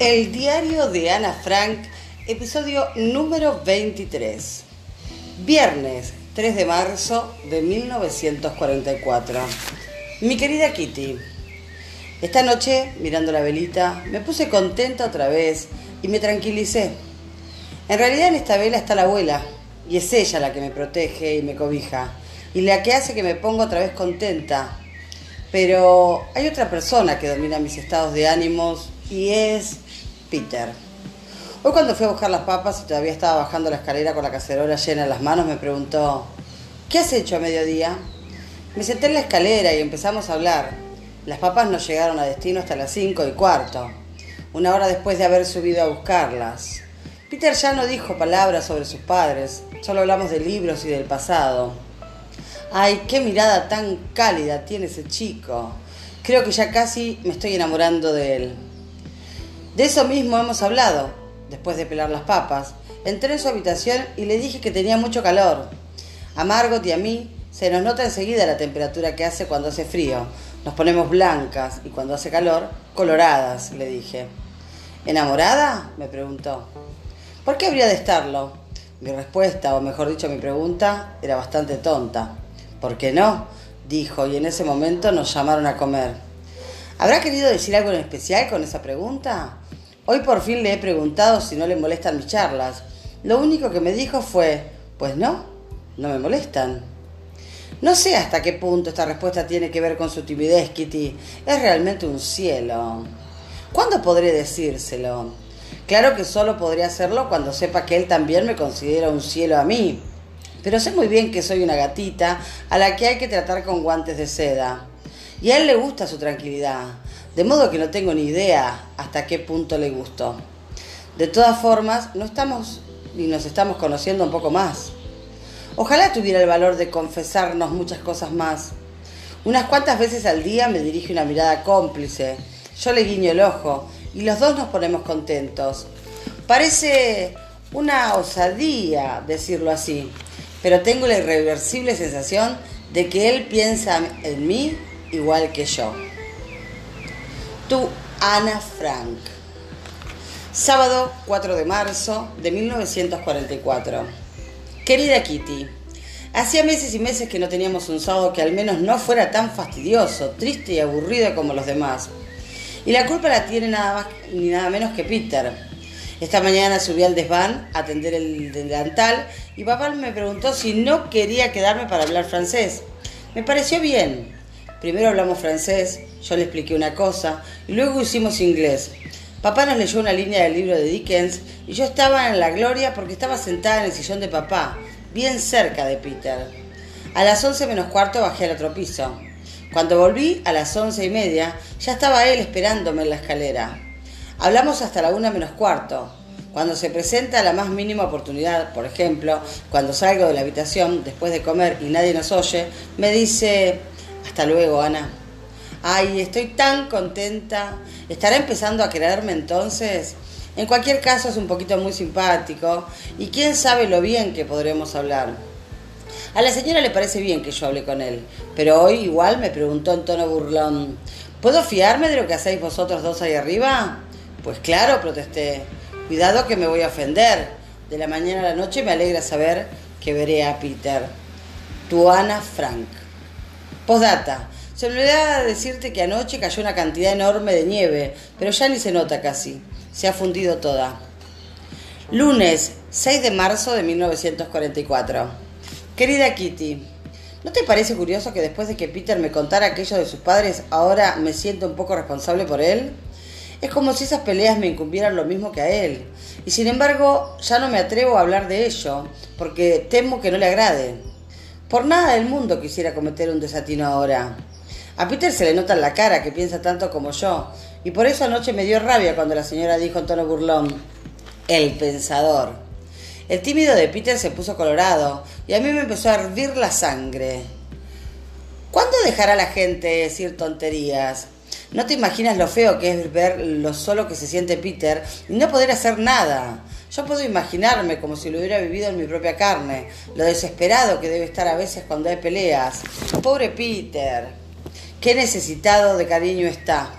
El diario de Ana Frank, episodio número 23. Viernes 3 de marzo de 1944. Mi querida Kitty, esta noche, mirando la velita, me puse contenta otra vez y me tranquilicé. En realidad en esta vela está la abuela, y es ella la que me protege y me cobija, y la que hace que me ponga otra vez contenta. Pero hay otra persona que domina mis estados de ánimos y es Peter. Hoy cuando fui a buscar las papas y todavía estaba bajando la escalera con la cacerola llena en las manos, me preguntó, ¿qué has hecho a mediodía? Me senté en la escalera y empezamos a hablar. Las papas no llegaron a destino hasta las cinco y cuarto, una hora después de haber subido a buscarlas. Peter ya no dijo palabras sobre sus padres, solo hablamos de libros y del pasado. Ay, qué mirada tan cálida tiene ese chico. Creo que ya casi me estoy enamorando de él. De eso mismo hemos hablado, después de pelar las papas. Entré en su habitación y le dije que tenía mucho calor. A Margot y a mí se nos nota enseguida la temperatura que hace cuando hace frío. Nos ponemos blancas y cuando hace calor, coloradas, le dije. ¿Enamorada? me preguntó. ¿Por qué habría de estarlo? Mi respuesta, o mejor dicho mi pregunta, era bastante tonta. ¿Por qué no? dijo, y en ese momento nos llamaron a comer. ¿Habrá querido decir algo en especial con esa pregunta? Hoy por fin le he preguntado si no le molestan mis charlas. Lo único que me dijo fue, pues no, no me molestan. No sé hasta qué punto esta respuesta tiene que ver con su timidez, Kitty. Es realmente un cielo. ¿Cuándo podré decírselo? Claro que solo podría hacerlo cuando sepa que él también me considera un cielo a mí. Pero sé muy bien que soy una gatita a la que hay que tratar con guantes de seda. Y a él le gusta su tranquilidad, de modo que no tengo ni idea hasta qué punto le gustó. De todas formas, no estamos ni nos estamos conociendo un poco más. Ojalá tuviera el valor de confesarnos muchas cosas más. Unas cuantas veces al día me dirige una mirada cómplice. Yo le guiño el ojo y los dos nos ponemos contentos. Parece una osadía decirlo así, pero tengo la irreversible sensación de que él piensa en mí igual que yo. Tú, Ana Frank. Sábado 4 de marzo de 1944. Querida Kitty, hacía meses y meses que no teníamos un sábado que al menos no fuera tan fastidioso, triste y aburrido como los demás. Y la culpa la tiene nada más ni nada menos que Peter. Esta mañana subí al desván a atender el delantal y papá me preguntó si no quería quedarme para hablar francés. Me pareció bien. Primero hablamos francés, yo le expliqué una cosa y luego hicimos inglés. Papá nos leyó una línea del libro de Dickens y yo estaba en la gloria porque estaba sentada en el sillón de papá, bien cerca de Peter. A las once menos cuarto bajé al otro piso. Cuando volví a las once y media, ya estaba él esperándome en la escalera. Hablamos hasta la una menos cuarto. Cuando se presenta la más mínima oportunidad, por ejemplo, cuando salgo de la habitación después de comer y nadie nos oye, me dice, hasta luego, Ana. Ay, estoy tan contenta. ¿Estará empezando a quererme entonces? En cualquier caso es un poquito muy simpático y quién sabe lo bien que podremos hablar. A la señora le parece bien que yo hable con él, pero hoy igual me preguntó en tono burlón, ¿puedo fiarme de lo que hacéis vosotros dos ahí arriba? Pues claro, protesté. Cuidado que me voy a ofender. De la mañana a la noche me alegra saber que veré a Peter. Tu Ana Frank. Postdata. Se olvidaba decirte que anoche cayó una cantidad enorme de nieve, pero ya ni se nota casi. Se ha fundido toda. Lunes 6 de marzo de 1944. Querida Kitty, ¿no te parece curioso que después de que Peter me contara aquello de sus padres, ahora me siento un poco responsable por él? Es como si esas peleas me incumbieran lo mismo que a él. Y sin embargo, ya no me atrevo a hablar de ello, porque temo que no le agrade. Por nada del mundo quisiera cometer un desatino ahora. A Peter se le nota en la cara que piensa tanto como yo, y por eso anoche me dio rabia cuando la señora dijo en tono burlón, el pensador. El tímido de Peter se puso colorado y a mí me empezó a hervir la sangre. ¿Cuándo dejará la gente decir tonterías? No te imaginas lo feo que es ver lo solo que se siente Peter y no poder hacer nada. Yo puedo imaginarme como si lo hubiera vivido en mi propia carne, lo desesperado que debe estar a veces cuando hay peleas. Pobre Peter, qué necesitado de cariño está.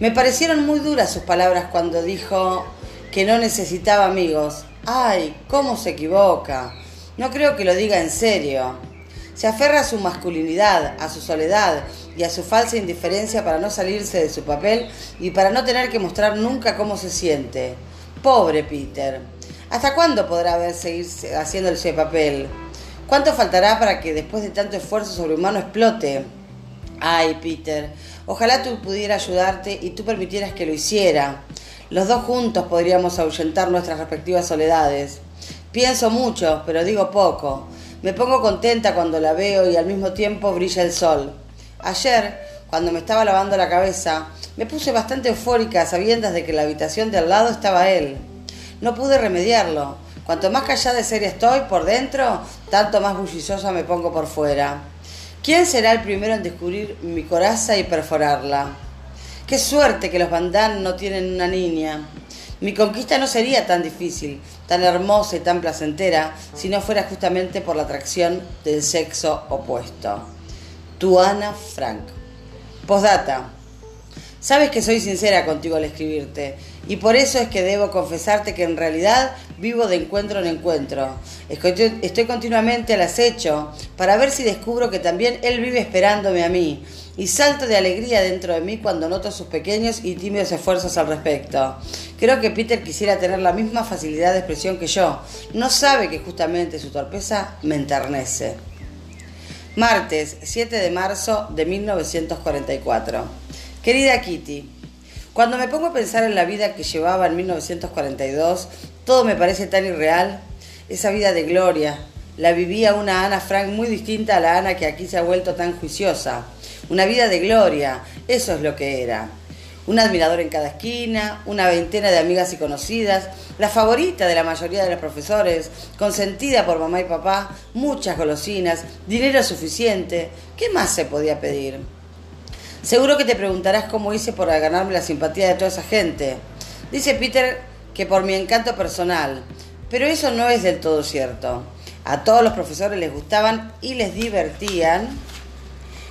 Me parecieron muy duras sus palabras cuando dijo que no necesitaba amigos. Ay, cómo se equivoca. No creo que lo diga en serio. Se aferra a su masculinidad, a su soledad y a su falsa indiferencia para no salirse de su papel y para no tener que mostrar nunca cómo se siente. Pobre Peter. ¿Hasta cuándo podrá seguir haciendo ese papel? ¿Cuánto faltará para que después de tanto esfuerzo sobrehumano explote? Ay, Peter, ojalá tú pudiera ayudarte y tú permitieras que lo hiciera. Los dos juntos podríamos ahuyentar nuestras respectivas soledades. Pienso mucho, pero digo poco. Me pongo contenta cuando la veo y al mismo tiempo brilla el sol. Ayer, cuando me estaba lavando la cabeza, me puse bastante eufórica sabiendas de que la habitación de al lado estaba él. No pude remediarlo. Cuanto más callada y seria estoy por dentro, tanto más bulliciosa me pongo por fuera. ¿Quién será el primero en descubrir mi coraza y perforarla? Qué suerte que los Bandán no tienen una niña. Mi conquista no sería tan difícil, tan hermosa y tan placentera si no fuera justamente por la atracción del sexo opuesto. Tu Ana Frank. Postdata. Sabes que soy sincera contigo al escribirte y por eso es que debo confesarte que en realidad vivo de encuentro en encuentro. Estoy continuamente al acecho para ver si descubro que también él vive esperándome a mí y salto de alegría dentro de mí cuando noto sus pequeños y tímidos esfuerzos al respecto. Creo que Peter quisiera tener la misma facilidad de expresión que yo. No sabe que justamente su torpeza me enternece. Martes 7 de marzo de 1944. Querida Kitty, cuando me pongo a pensar en la vida que llevaba en 1942, todo me parece tan irreal. Esa vida de gloria, la vivía una Ana Frank muy distinta a la Ana que aquí se ha vuelto tan juiciosa. Una vida de gloria, eso es lo que era. Un admirador en cada esquina, una veintena de amigas y conocidas, la favorita de la mayoría de los profesores, consentida por mamá y papá, muchas golosinas, dinero suficiente. ¿Qué más se podía pedir? Seguro que te preguntarás cómo hice por ganarme la simpatía de toda esa gente. Dice Peter que por mi encanto personal, pero eso no es del todo cierto. A todos los profesores les gustaban y les divertían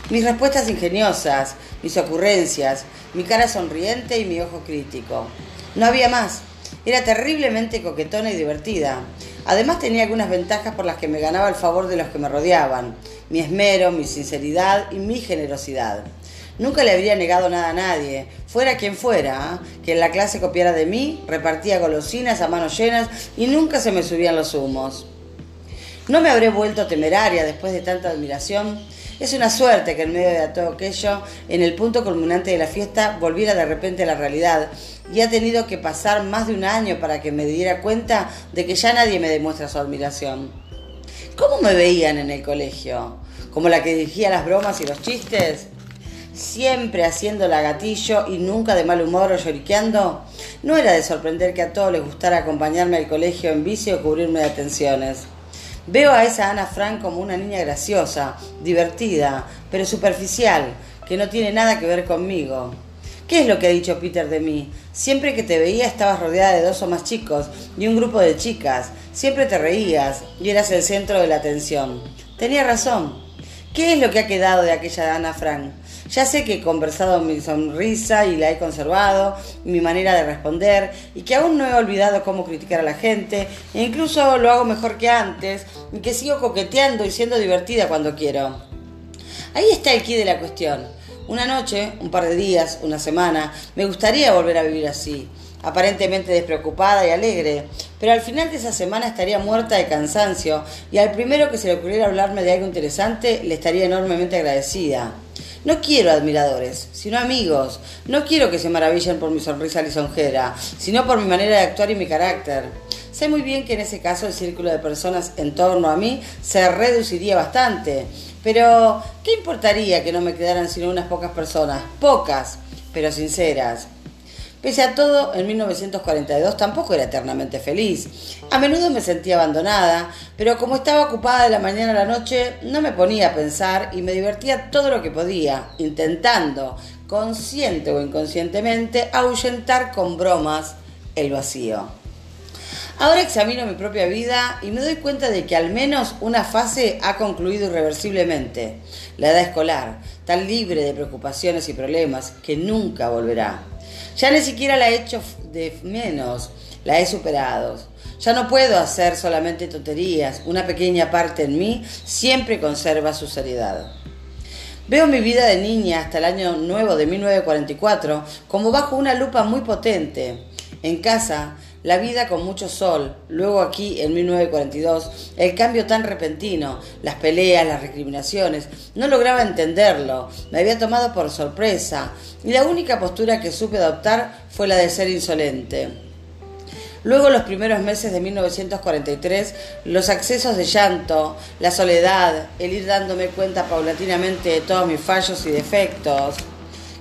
mis respuestas ingeniosas, mis ocurrencias, mi cara sonriente y mi ojo crítico. No había más. Era terriblemente coquetona y divertida. Además tenía algunas ventajas por las que me ganaba el favor de los que me rodeaban. Mi esmero, mi sinceridad y mi generosidad. Nunca le habría negado nada a nadie, fuera quien fuera, ¿eh? que en la clase copiara de mí, repartía golosinas a manos llenas y nunca se me subían los humos. No me habré vuelto temeraria después de tanta admiración. Es una suerte que en medio de todo aquello, en el punto culminante de la fiesta, volviera de repente a la realidad. Y ha tenido que pasar más de un año para que me diera cuenta de que ya nadie me demuestra su admiración. ¿Cómo me veían en el colegio? ¿Como la que dirigía las bromas y los chistes? siempre haciendo la gatillo y nunca de mal humor o lloriqueando, no era de sorprender que a todos les gustara acompañarme al colegio en bici o cubrirme de atenciones. Veo a esa Ana Frank como una niña graciosa, divertida, pero superficial, que no tiene nada que ver conmigo. ¿Qué es lo que ha dicho Peter de mí? Siempre que te veía estabas rodeada de dos o más chicos y un grupo de chicas. Siempre te reías y eras el centro de la atención. Tenía razón. ¿Qué es lo que ha quedado de aquella Ana Frank? Ya sé que he conversado mi sonrisa y la he conservado, mi manera de responder, y que aún no he olvidado cómo criticar a la gente, e incluso lo hago mejor que antes, y que sigo coqueteando y siendo divertida cuando quiero. Ahí está el quid de la cuestión. Una noche, un par de días, una semana, me gustaría volver a vivir así, aparentemente despreocupada y alegre, pero al final de esa semana estaría muerta de cansancio y al primero que se le ocurriera hablarme de algo interesante le estaría enormemente agradecida. No quiero admiradores, sino amigos. No quiero que se maravillen por mi sonrisa lisonjera, sino por mi manera de actuar y mi carácter. Sé muy bien que en ese caso el círculo de personas en torno a mí se reduciría bastante. Pero, ¿qué importaría que no me quedaran sino unas pocas personas? Pocas, pero sinceras. Pese a todo, en 1942 tampoco era eternamente feliz. A menudo me sentía abandonada, pero como estaba ocupada de la mañana a la noche, no me ponía a pensar y me divertía todo lo que podía, intentando, consciente o inconscientemente, ahuyentar con bromas el vacío. Ahora examino mi propia vida y me doy cuenta de que al menos una fase ha concluido irreversiblemente, la edad escolar, tan libre de preocupaciones y problemas que nunca volverá. Ya ni siquiera la he hecho de menos, la he superado. Ya no puedo hacer solamente tonterías, una pequeña parte en mí siempre conserva su seriedad. Veo mi vida de niña hasta el año nuevo de 1944 como bajo una lupa muy potente. En casa, la vida con mucho sol, luego aquí en 1942, el cambio tan repentino, las peleas, las recriminaciones, no lograba entenderlo, me había tomado por sorpresa y la única postura que supe adoptar fue la de ser insolente. Luego, los primeros meses de 1943, los accesos de llanto, la soledad, el ir dándome cuenta paulatinamente de todos mis fallos y defectos,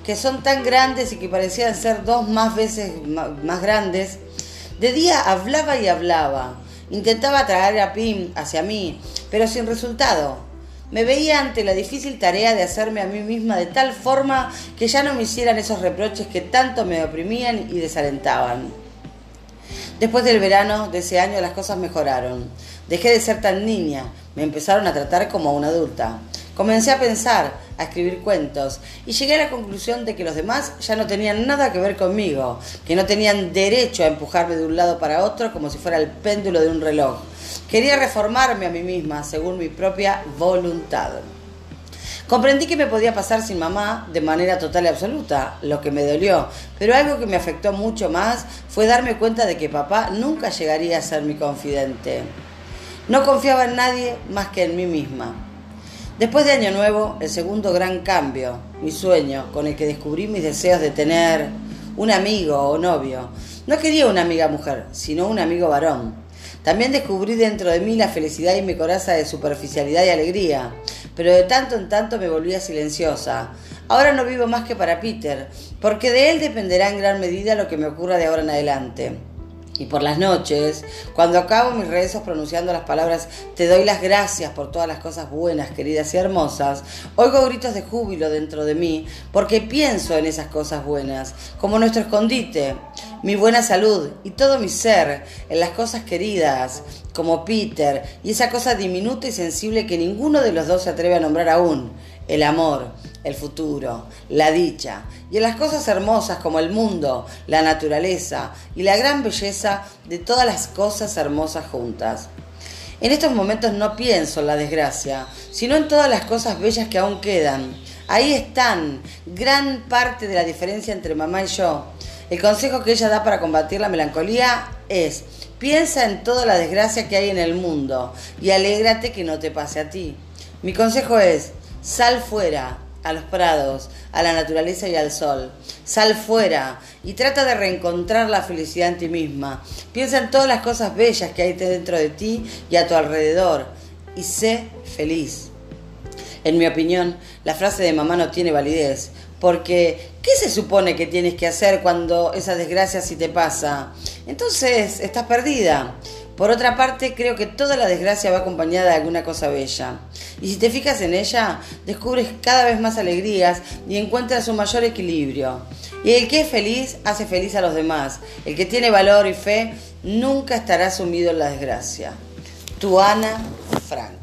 que son tan grandes y que parecían ser dos más veces más grandes, de día hablaba y hablaba. Intentaba atraer a Pim hacia mí, pero sin resultado. Me veía ante la difícil tarea de hacerme a mí misma de tal forma que ya no me hicieran esos reproches que tanto me oprimían y desalentaban. Después del verano de ese año las cosas mejoraron. Dejé de ser tan niña, me empezaron a tratar como una adulta. Comencé a pensar, a escribir cuentos y llegué a la conclusión de que los demás ya no tenían nada que ver conmigo, que no tenían derecho a empujarme de un lado para otro como si fuera el péndulo de un reloj. Quería reformarme a mí misma según mi propia voluntad. Comprendí que me podía pasar sin mamá de manera total y absoluta, lo que me dolió, pero algo que me afectó mucho más fue darme cuenta de que papá nunca llegaría a ser mi confidente. No confiaba en nadie más que en mí misma. Después de Año Nuevo, el segundo gran cambio, mi sueño, con el que descubrí mis deseos de tener un amigo o novio. No quería una amiga mujer, sino un amigo varón. También descubrí dentro de mí la felicidad y mi coraza de superficialidad y alegría pero de tanto en tanto me volvía silenciosa. Ahora no vivo más que para Peter, porque de él dependerá en gran medida lo que me ocurra de ahora en adelante. Y por las noches, cuando acabo mis rezos pronunciando las palabras Te doy las gracias por todas las cosas buenas, queridas y hermosas, oigo gritos de júbilo dentro de mí, porque pienso en esas cosas buenas, como nuestro escondite, mi buena salud y todo mi ser, en las cosas queridas, como Peter, y esa cosa diminuta y sensible que ninguno de los dos se atreve a nombrar aún, el amor, el futuro, la dicha, y en las cosas hermosas como el mundo, la naturaleza y la gran belleza de todas las cosas hermosas juntas. En estos momentos no pienso en la desgracia, sino en todas las cosas bellas que aún quedan. Ahí están, gran parte de la diferencia entre mamá y yo. El consejo que ella da para combatir la melancolía es, piensa en toda la desgracia que hay en el mundo y alégrate que no te pase a ti. Mi consejo es, sal fuera, a los prados, a la naturaleza y al sol. Sal fuera y trata de reencontrar la felicidad en ti misma. Piensa en todas las cosas bellas que hay dentro de ti y a tu alrededor y sé feliz. En mi opinión, la frase de mamá no tiene validez, porque ¿qué se supone que tienes que hacer cuando esa desgracia sí te pasa? Entonces estás perdida. Por otra parte, creo que toda la desgracia va acompañada de alguna cosa bella. Y si te fijas en ella, descubres cada vez más alegrías y encuentras un mayor equilibrio. Y el que es feliz hace feliz a los demás. El que tiene valor y fe nunca estará sumido en la desgracia. Tu Ana Frank.